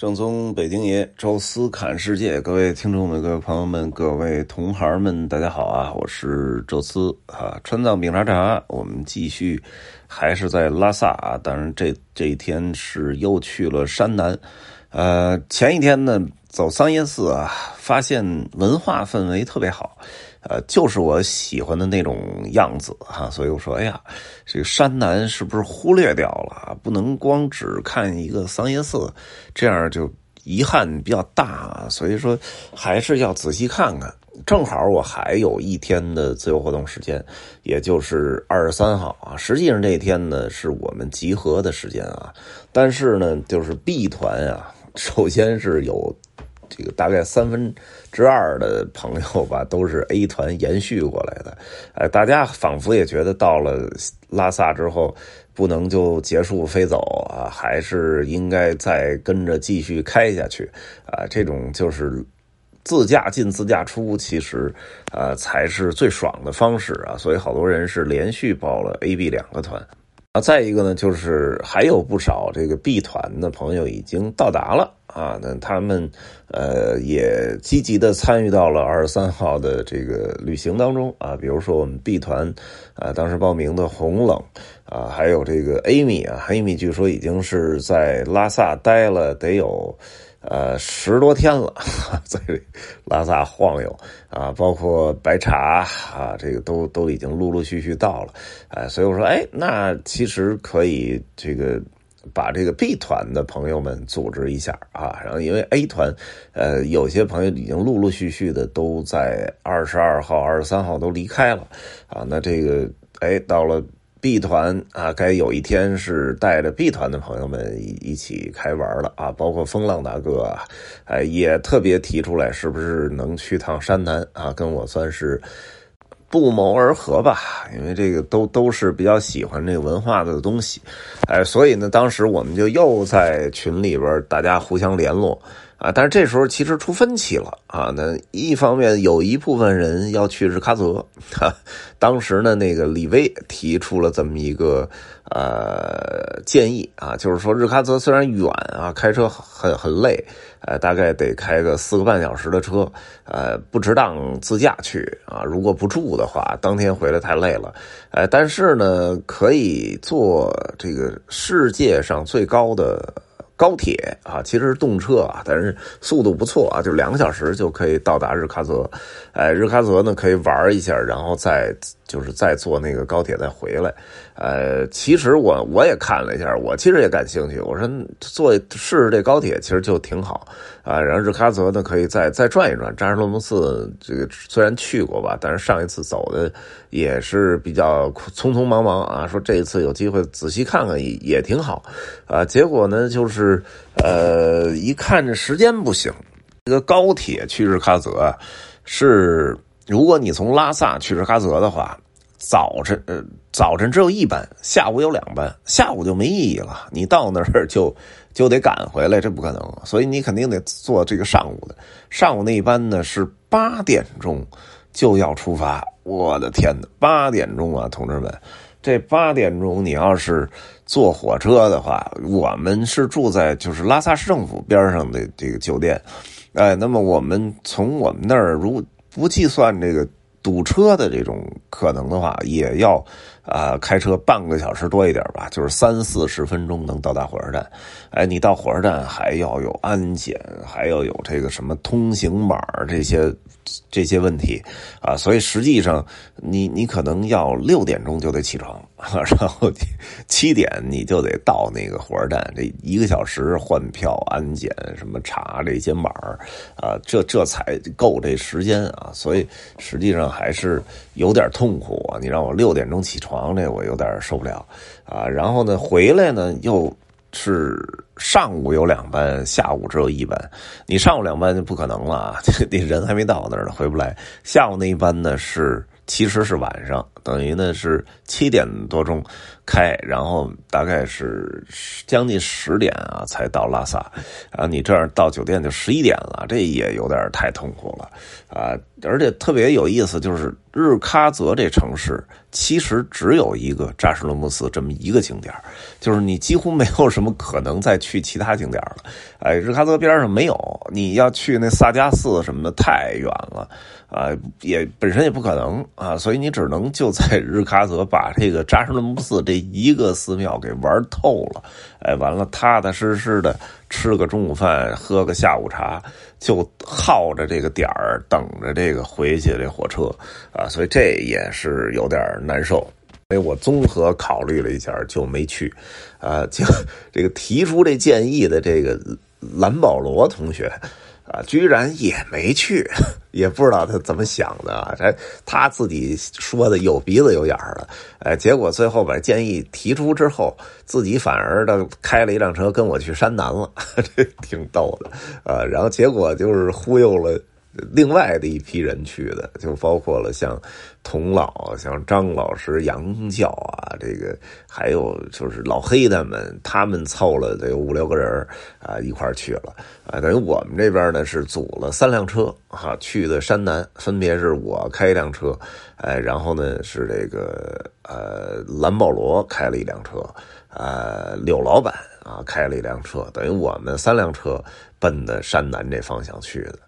正宗北京爷，宙斯侃世界，各位听众们、各位朋友们、各位同行们，大家好啊！我是宙斯啊，川藏饼茶茶，我们继续，还是在拉萨啊。当然，这这一天是又去了山南，呃，前一天呢走桑耶寺啊，发现文化氛围特别好。呃，就是我喜欢的那种样子哈，所以我说，哎呀，这个山南是不是忽略掉了？不能光只看一个桑耶寺，这样就遗憾比较大。所以说，还是要仔细看看。正好我还有一天的自由活动时间，也就是二十三号啊。实际上这天呢，是我们集合的时间啊。但是呢，就是 B 团啊，首先是有。这个大概三分之二的朋友吧，都是 A 团延续过来的。哎，大家仿佛也觉得到了拉萨之后，不能就结束飞走啊，还是应该再跟着继续开下去啊。这种就是自驾进自驾出，其实啊才是最爽的方式啊。所以好多人是连续报了 A、B 两个团。啊，再一个呢，就是还有不少这个 B 团的朋友已经到达了啊，那他们呃也积极的参与到了二十三号的这个旅行当中啊，比如说我们 B 团啊，当时报名的红冷啊，还有这个 Amy 啊，Amy 据说已经是在拉萨待了得有。呃，十多天了，在拉萨晃悠啊，包括白茶啊，这个都都已经陆陆续续到了，哎，所以我说，哎，那其实可以这个把这个 B 团的朋友们组织一下啊，然后因为 A 团，呃，有些朋友已经陆陆续续的都在二十二号、二十三号都离开了啊，那这个哎到了。B 团啊，该有一天是带着 B 团的朋友们一一起开玩了啊！包括风浪大哥啊，哎，也特别提出来，是不是能去趟山南啊？跟我算是不谋而合吧，因为这个都都是比较喜欢这个文化的东西，哎，所以呢，当时我们就又在群里边大家互相联络。啊，但是这时候其实出分歧了啊。那一方面有一部分人要去日喀则，当时呢，那个李威提出了这么一个呃建议啊，就是说日喀则虽然远啊，开车很很累，呃，大概得开个四个半小时的车，呃，不值当自驾去啊。如果不住的话，当天回来太累了，呃，但是呢，可以坐这个世界上最高的。高铁啊，其实是动车啊，但是速度不错啊，就两个小时就可以到达日喀则。哎，日喀则呢可以玩一下，然后再就是再坐那个高铁再回来。呃，其实我我也看了一下，我其实也感兴趣。我说坐试试这高铁，其实就挺好啊。然后日喀则呢，可以再再转一转。扎什罗木寺这个虽然去过吧，但是上一次走的也是比较匆匆忙忙啊。说这一次有机会仔细看看也也挺好啊。结果呢，就是呃，一看这时间不行，这个高铁去日喀则是，如果你从拉萨去日喀则的话。早晨，呃，早晨只有一班，下午有两班，下午就没意义了。你到那儿就 就得赶回来，这不可能。所以你肯定得坐这个上午的。上午那一班呢是八点钟就要出发。我的天哪，八点钟啊，同志们，这八点钟你要是坐火车的话，我们是住在就是拉萨市政府边上的这个酒店，哎，那么我们从我们那儿如不计算这个。堵车的这种可能的话，也要啊开车半个小时多一点吧，就是三四十分钟能到达火车站。哎，你到火车站还要有安检，还要有这个什么通行码这些。这些问题啊，所以实际上你你可能要六点钟就得起床，然后七点你就得到那个火车站，这一个小时换票、安检什么查这些码啊，这这才够这时间啊，所以实际上还是有点痛苦啊。你让我六点钟起床，这我有点受不了啊。然后呢，回来呢又。是上午有两班，下午只有一班。你上午两班就不可能了，你人还没到那儿呢，回不来。下午那一班呢是，其实是晚上，等于呢是七点多钟开，然后大概是将近十点啊才到拉萨。啊，你这样到酒店就十一点了，这也有点太痛苦了啊。而且特别有意思，就是日喀则这城市其实只有一个扎什伦布寺这么一个景点就是你几乎没有什么可能再去其他景点了。哎，日喀则边上没有，你要去那萨迦寺什么的太远了。啊，也本身也不可能啊，所以你只能就在 日喀则把这个扎什伦布寺这一个寺庙给玩透了，哎，完了踏踏实实的吃个中午饭，喝个下午茶，就耗着这个点儿等着这个回去这火车啊，所以这也是有点难受，所以我综合考虑了一下就没去，啊，就这个提出这建议的这个蓝保罗同学。啊，居然也没去，也不知道他怎么想的啊！这他自己说的有鼻子有眼儿的，哎，结果最后把建议提出之后，自己反而的开了一辆车跟我去山南了，这挺逗的啊！然后结果就是忽悠了。另外的一批人去的，就包括了像童老、像张老师、杨教啊，这个还有就是老黑他们，他们凑了得有五六个人啊，一块去了啊。等于我们这边呢是组了三辆车哈，去的山南，分别是我开一辆车，哎，然后呢是这个呃蓝保罗开了一辆车，呃柳老板啊开了一辆车，等于我们三辆车奔的山南这方向去的。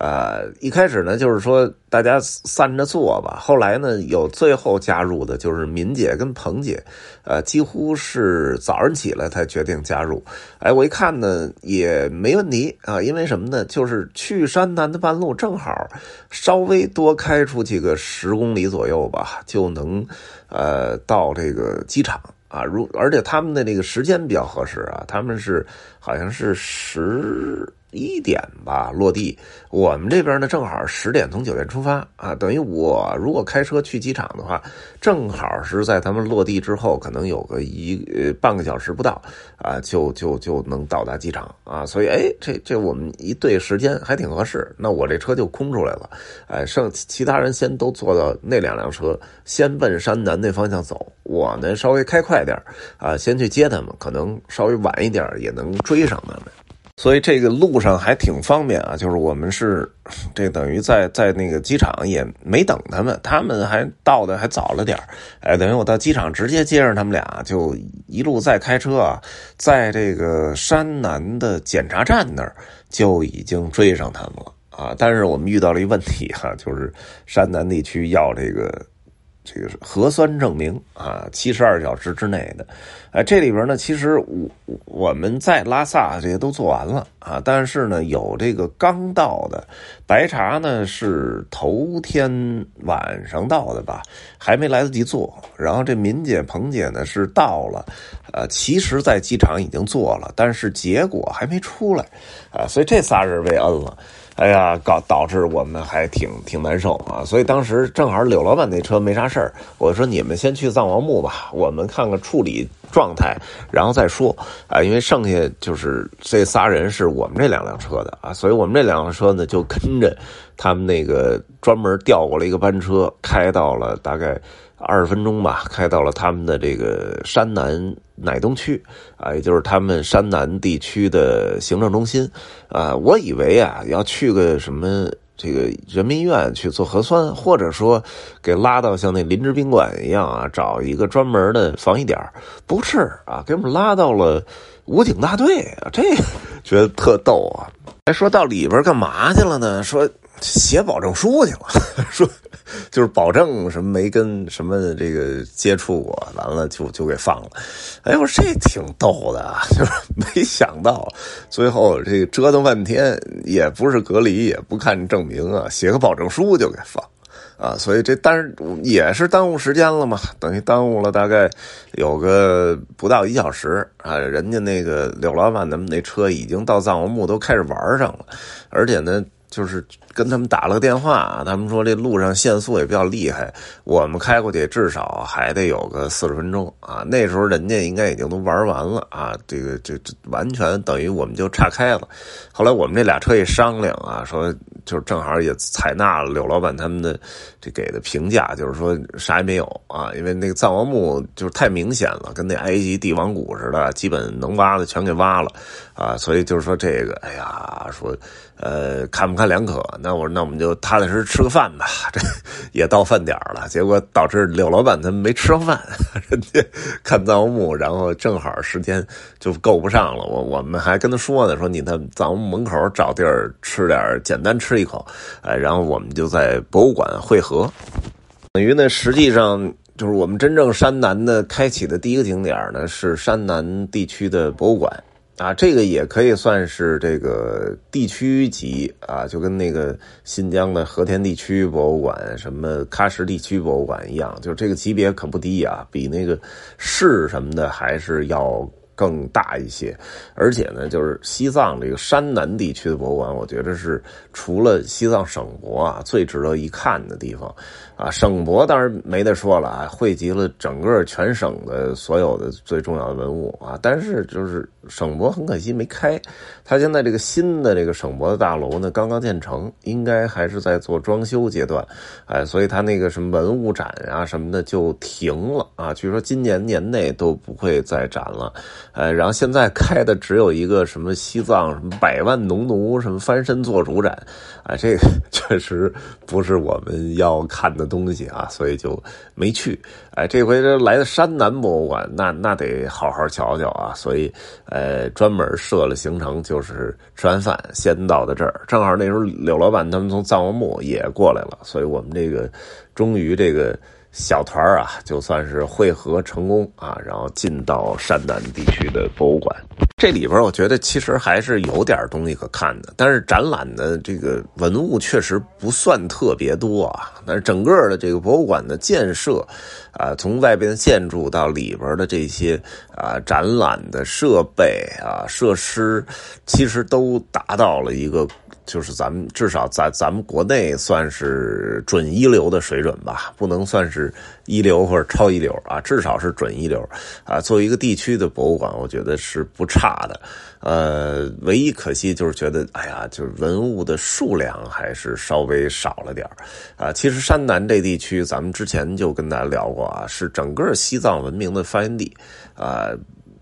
呃，一开始呢，就是说大家散着坐吧。后来呢，有最后加入的，就是敏姐跟彭姐，呃，几乎是早上起来才决定加入。哎，我一看呢，也没问题啊，因为什么呢？就是去山南的半路，正好稍微多开出去个十公里左右吧，就能呃到这个机场啊。如而且他们的那个时间比较合适啊，他们是好像是十。一点吧落地，我们这边呢正好十点从酒店出发啊，等于我如果开车去机场的话，正好是在他们落地之后，可能有个一呃半个小时不到啊，就就就能到达机场。啊，所以哎，这这我们一对时间还挺合适，那我这车就空出来了，哎，剩其他人先都坐到那两辆车，先奔山南那方向走，我呢稍微开快点啊，先去接他们，可能稍微晚一点也能追上他们。所以这个路上还挺方便啊，就是我们是这等于在在那个机场也没等他们，他们还到的还早了点哎，等于我到机场直接接上他们俩，就一路再开车啊，在这个山南的检查站那儿就已经追上他们了啊。但是我们遇到了一问题哈，就是山南地区要这个。这个是核酸证明啊，七十二小时之内的，哎，这里边呢，其实我我们在拉萨这些都做完了啊，但是呢，有这个刚到的白茶呢是头天晚上到的吧，还没来得及做，然后这敏姐、彭姐呢是到了，呃，其实在机场已经做了，但是结果还没出来啊，所以这仨人被摁了。哎呀，搞导致我们还挺挺难受啊！所以当时正好柳老板那车没啥事儿，我说你们先去藏王墓吧，我们看看处理状态，然后再说啊。因为剩下就是这仨人是我们这两辆车的啊，所以我们这两辆车呢就跟着他们那个专门调过来一个班车，开到了大概。二十分钟吧，开到了他们的这个山南乃东区啊，也就是他们山南地区的行政中心啊。我以为啊，要去个什么这个人民医院去做核酸，或者说给拉到像那临时宾馆一样啊，找一个专门的防疫点不是啊，给我们拉到了武警大队啊，这 觉得特逗啊。还说到里边干嘛去了呢？说。写保证书去了，说就是保证什么没跟什么这个接触过，完了就就给放了。哎，我说这挺逗的，就是没想到最后这折腾半天也不是隔离，也不看证明啊，写个保证书就给放啊。所以这但是也是耽误时间了嘛，等于耽误了大概有个不到一小时啊。人家那个柳老板他们那车已经到藏王墓都开始玩上了，而且呢。就是跟他们打了个电话，他们说这路上限速也比较厉害，我们开过去至少还得有个四十分钟啊。那时候人家应该已经都玩完了啊，这个这这完全等于我们就岔开了。后来我们这俩车一商量啊，说就正好也采纳了柳老板他们的这给的评价，就是说啥也没有啊，因为那个藏王墓就是太明显了，跟那埃及帝王谷似的，基本能挖的全给挖了啊，所以就是说这个，哎呀，说呃看不。看两可。那我说那我们就踏踏实实吃个饭吧，这也到饭点了。结果导致柳老板他没吃上饭，人家看藏墓，然后正好时间就够不上了。我我们还跟他说呢，说你在藏王墓门口找地儿吃点简单吃一口，哎，然后我们就在博物馆汇合。等于呢，实际上。就是我们真正山南的开启的第一个景点呢，是山南地区的博物馆啊，这个也可以算是这个地区级啊，就跟那个新疆的和田地区博物馆、什么喀什地区博物馆一样，就这个级别可不低啊，比那个市什么的还是要。更大一些，而且呢，就是西藏这个山南地区的博物馆，我觉得是除了西藏省博啊最值得一看的地方，啊，省博当然没得说了啊，汇集了整个全省的所有的最重要的文物啊，但是就是省博很可惜没开，它现在这个新的这个省博的大楼呢刚刚建成，应该还是在做装修阶段，哎，所以它那个什么文物展啊什么的就停了啊，据说今年年内都不会再展了。呃，然后现在开的只有一个什么西藏什么百万农奴什么翻身做主展，啊，这个 确实不是我们要看的东西啊，所以就没去。哎，这回这来的山南博物馆，那那得好好瞧瞧啊，所以呃，专门设了行程，就是吃完饭先到的这儿，正好那时候柳老板他们从藏王墓也过来了，所以我们这个终于这个。小团啊，就算是汇合成功啊，然后进到山南地区的博物馆。这里边我觉得其实还是有点东西可看的，但是展览的这个文物确实不算特别多啊。但是整个的这个博物馆的建设，啊，从外边的建筑到里边的这些啊展览的设备啊设施，其实都达到了一个。就是咱们至少在咱们国内算是准一流的水准吧，不能算是一流或者超一流啊，至少是准一流啊。作为一个地区的博物馆，我觉得是不差的。呃，唯一可惜就是觉得，哎呀，就是文物的数量还是稍微少了点啊。其实山南这地区，咱们之前就跟大家聊过啊，是整个西藏文明的发源地啊。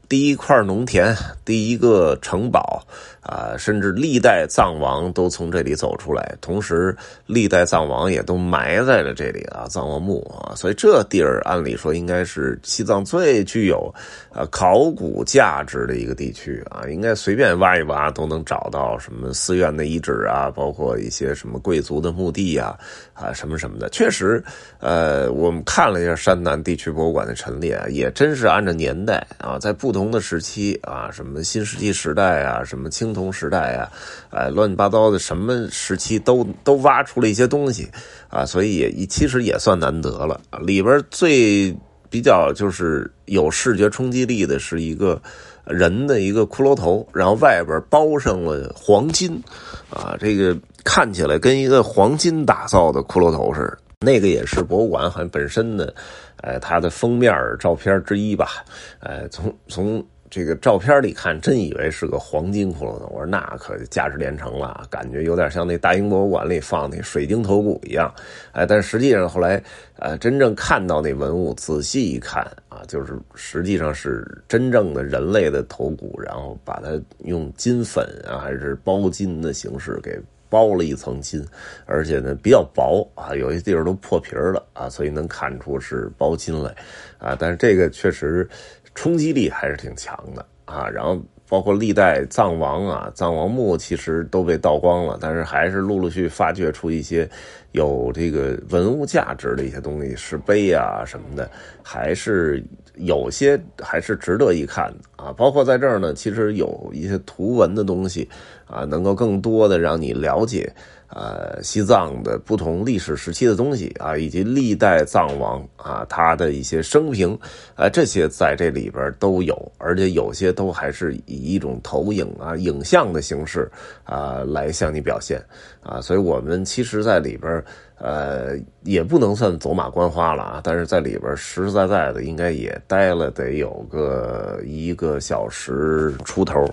第一块农田，第一个城堡，啊，甚至历代藏王都从这里走出来，同时历代藏王也都埋在了这里啊，藏王墓啊，所以这地儿按理说应该是西藏最具有啊考古价值的一个地区啊，应该随便挖一挖都能找到什么寺院的遗址啊，包括一些什么贵族的墓地啊，啊什么什么的，确实，呃，我们看了一下山南地区博物馆的陈列，也真是按照年代啊，在不。不同的时期啊，什么新石器时代啊，什么青铜时代啊，哎，乱七八糟的什么时期都都挖出了一些东西啊，所以也其实也算难得了。里边最比较就是有视觉冲击力的是一个人的一个骷髅头，然后外边包上了黄金啊，这个看起来跟一个黄金打造的骷髅头似的。那个也是博物馆好像本身的。呃，它的封面照片之一吧，呃，从从这个照片里看，真以为是个黄金骷髅头。我说那可价值连城了，感觉有点像那大英博物馆里放那水晶头骨一样。哎，但实际上后来，呃，真正看到那文物，仔细一看啊，就是实际上是真正的人类的头骨，然后把它用金粉啊，还是包金的形式给。包了一层金，而且呢比较薄啊，有些地方都破皮了啊，所以能看出是包金来啊。但是这个确实冲击力还是挺强的啊。然后包括历代藏王啊，藏王墓其实都被盗光了，但是还是陆陆续发掘出一些有这个文物价值的一些东西，石碑啊什么的，还是有些还是值得一看的啊。包括在这儿呢，其实有一些图文的东西。啊，能够更多的让你了解，呃，西藏的不同历史时期的东西啊，以及历代藏王啊，他的一些生平，啊，这些在这里边都有，而且有些都还是以一种投影啊、影像的形式啊来向你表现啊，所以我们其实在里边，呃，也不能算走马观花了啊，但是在里边实实在在的应该也待了得有个一个小时出头。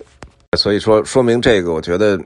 所以说，说明这个，我觉得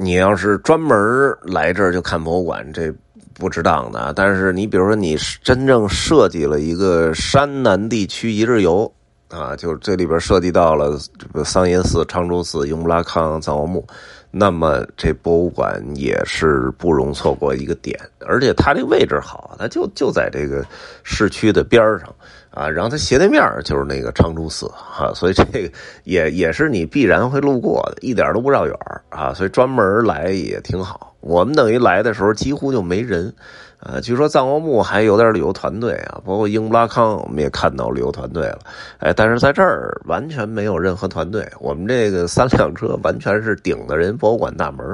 你要是专门来这儿就看博物馆，这不值当的。但是你比如说，你真正设计了一个山南地区一日游啊，就这里边涉及到了这个桑耶寺、昌州寺、雍布拉康、藏王墓，那么这博物馆也是不容错过一个点，而且它这位置好，它就就在这个市区的边上啊，然后它斜对面就是那个长春寺啊，所以这个 也也是你必然会路过的，一点都不绕远啊，所以专门来也挺好。我们等于来的时候几乎就没人。呃，据说藏王墓还有点旅游团队啊，包括英布拉康，我们也看到旅游团队了。哎，但是在这儿完全没有任何团队，我们这个三辆车完全是顶着人博物馆大门。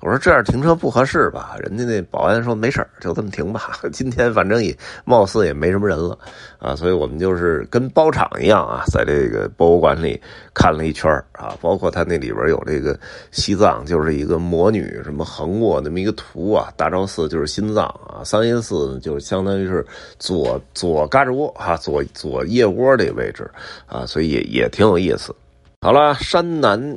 我说这样停车不合适吧？人家那保安说没事就这么停吧。今天反正也貌似也没什么人了啊，所以我们就是跟包场一样啊，在这个博物馆里看了一圈啊，包括他那里边有这个西藏就是一个魔女什么横卧那么一个图啊，大昭寺就是心脏啊。三阴寺就是相当于是左左胳肢窝哈，左左腋窝这个位置啊，所以也也挺有意思。好了，山南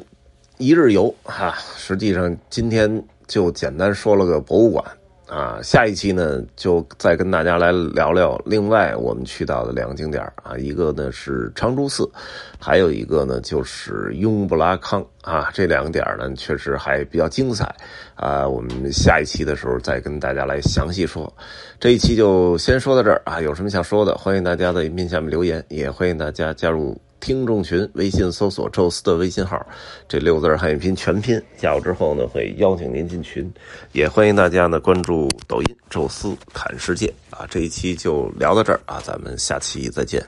一日游哈，实际上今天就简单说了个博物馆。啊，下一期呢，就再跟大家来聊聊另外我们去到的两个景点啊，一个呢是长珠寺，还有一个呢就是雍布拉康啊，这两个点呢确实还比较精彩啊，我们下一期的时候再跟大家来详细说。这一期就先说到这儿啊，有什么想说的，欢迎大家在影片下面留言，也欢迎大家加入。听众群，微信搜索“宙斯”的微信号，这六字汉语拼全拼，加入之后呢，会邀请您进群，也欢迎大家呢关注抖音“宙斯侃世界”啊。这一期就聊到这儿啊，咱们下期再见。